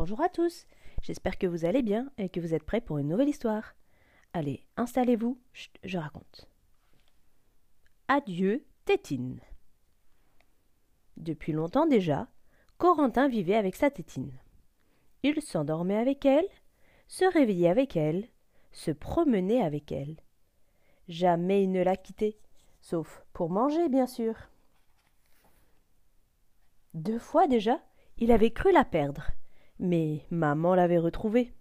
Bonjour à tous, j'espère que vous allez bien et que vous êtes prêts pour une nouvelle histoire. Allez, installez-vous, je raconte. Adieu, Tétine. Depuis longtemps déjà, Corentin vivait avec sa Tétine. Il s'endormait avec elle, se réveillait avec elle, se promenait avec elle. Jamais il ne la quittait, sauf pour manger, bien sûr. Deux fois déjà, il avait cru la perdre, mais maman l'avait retrouvée.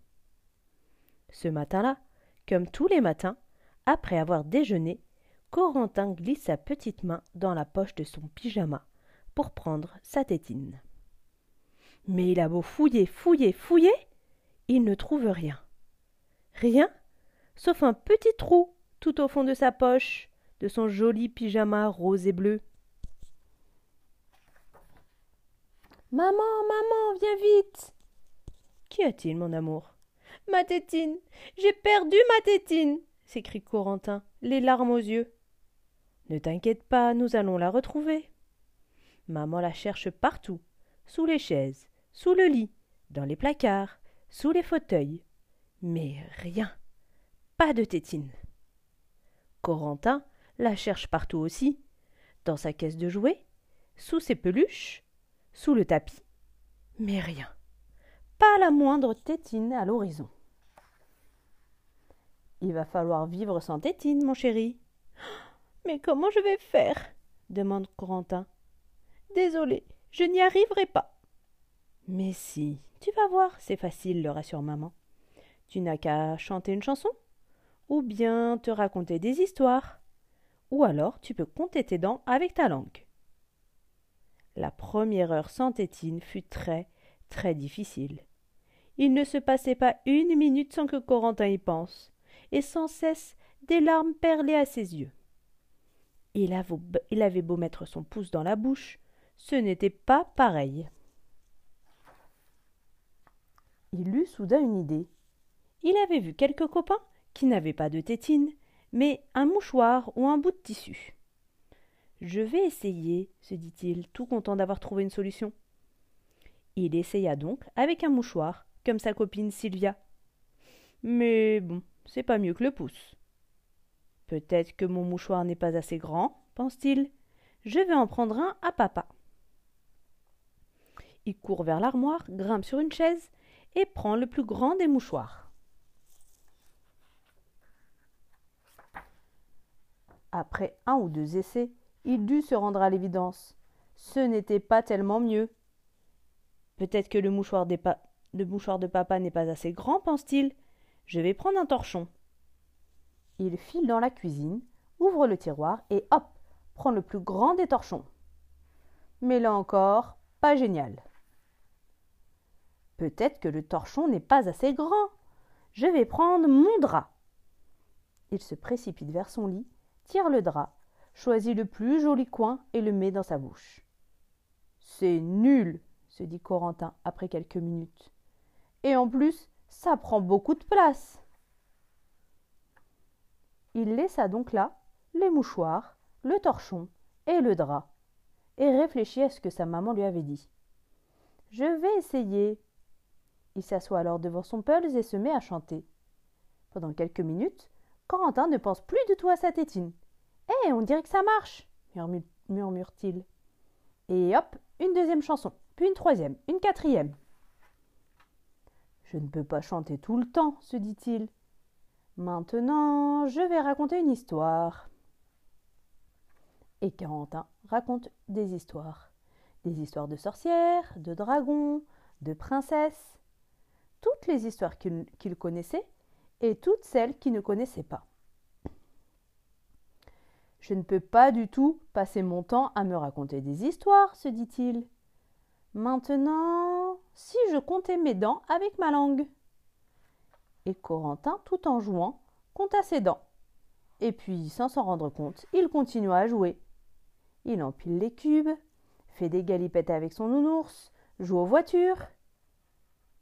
Ce matin-là, comme tous les matins, après avoir déjeuné, Corentin glisse sa petite main dans la poche de son pyjama pour prendre sa tétine. Mais il a beau fouiller, fouiller, fouiller, il ne trouve rien. Rien, sauf un petit trou tout au fond de sa poche, de son joli pyjama rose et bleu. Maman, maman, viens vite. Qu'y a-t-il, mon amour? Ma tétine J'ai perdu ma tétine s'écrie Corentin, les larmes aux yeux. Ne t'inquiète pas, nous allons la retrouver. Maman la cherche partout, sous les chaises, sous le lit, dans les placards, sous les fauteuils. Mais rien. Pas de tétine. Corentin la cherche partout aussi, dans sa caisse de jouets, sous ses peluches, sous le tapis. Mais rien. Pas la moindre tétine à l'horizon. Il va falloir vivre sans tétine, mon chéri. Mais comment je vais faire? demande Corentin. Désolé, je n'y arriverai pas. Mais si, tu vas voir, c'est facile, le rassure maman. Tu n'as qu'à chanter une chanson, ou bien te raconter des histoires, ou alors tu peux compter tes dents avec ta langue. La première heure sans tétine fut très, très difficile. Il ne se passait pas une minute sans que Corentin y pense, et sans cesse des larmes perlaient à ses yeux. Il avait beau mettre son pouce dans la bouche, ce n'était pas pareil. Il eut soudain une idée. Il avait vu quelques copains qui n'avaient pas de tétine, mais un mouchoir ou un bout de tissu. Je vais essayer, se dit-il, tout content d'avoir trouvé une solution. Il essaya donc avec un mouchoir, sa copine Sylvia. Mais bon, c'est pas mieux que le pouce. Peut-être que mon mouchoir n'est pas assez grand, pense-t-il. Je vais en prendre un à papa. Il court vers l'armoire, grimpe sur une chaise et prend le plus grand des mouchoirs. Après un ou deux essais, il dut se rendre à l'évidence. Ce n'était pas tellement mieux. Peut-être que le mouchoir, de papa n'est pas assez grand, pense-t-il. Je vais prendre un torchon. Il file dans la cuisine, ouvre le tiroir et hop, prend le plus grand des torchons. Mais là encore, pas génial. Peut-être que le torchon n'est pas assez grand. Je vais prendre mon drap. Il se précipite vers son lit, tire le drap choisit le plus joli coin et le met dans sa bouche. C'est nul, se dit Corentin après quelques minutes. Et en plus, ça prend beaucoup de place. Il laissa donc là les mouchoirs, le torchon et le drap, et réfléchit à ce que sa maman lui avait dit. Je vais essayer. Il s'assoit alors devant son pulse et se met à chanter. Pendant quelques minutes, Corentin ne pense plus du tout à sa tétine. Eh, on dirait que ça marche murmure-t-il. Et hop, une deuxième chanson, puis une troisième, une quatrième. Je ne peux pas chanter tout le temps, se dit-il. Maintenant, je vais raconter une histoire. Et Corentin raconte des histoires. Des histoires de sorcières, de dragons, de princesses. Toutes les histoires qu'il connaissait et toutes celles qu'il ne connaissait pas. Je ne peux pas du tout passer mon temps à me raconter des histoires, se dit-il. Maintenant, si je comptais mes dents avec ma langue. Et Corentin, tout en jouant, compta ses dents. Et puis, sans s'en rendre compte, il continua à jouer. Il empile les cubes, fait des galipettes avec son nounours, joue aux voitures.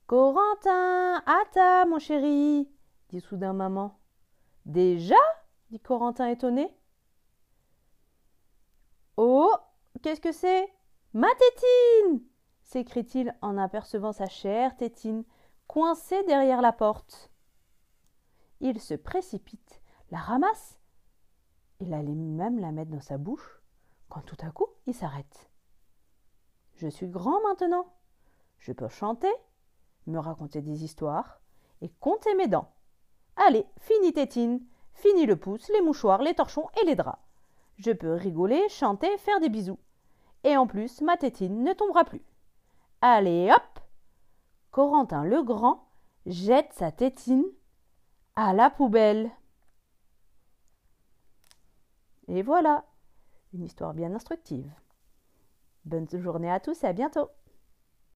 Corentin, à mon chéri, dit soudain maman. Déjà? dit Corentin étonné. Oh Qu'est-ce que c'est? Ma tétine s'écrie-t-il en apercevant sa chère tétine coincée derrière la porte. Il se précipite, la ramasse. Il allait même la mettre dans sa bouche quand tout à coup il s'arrête. Je suis grand maintenant. Je peux chanter, me raconter des histoires et compter mes dents. Allez, fini tétine, fini le pouce, les mouchoirs, les torchons et les draps. Je peux rigoler, chanter, faire des bisous. Et en plus, ma tétine ne tombera plus. Allez, hop Corentin le Grand jette sa tétine à la poubelle. Et voilà, une histoire bien instructive. Bonne journée à tous et à bientôt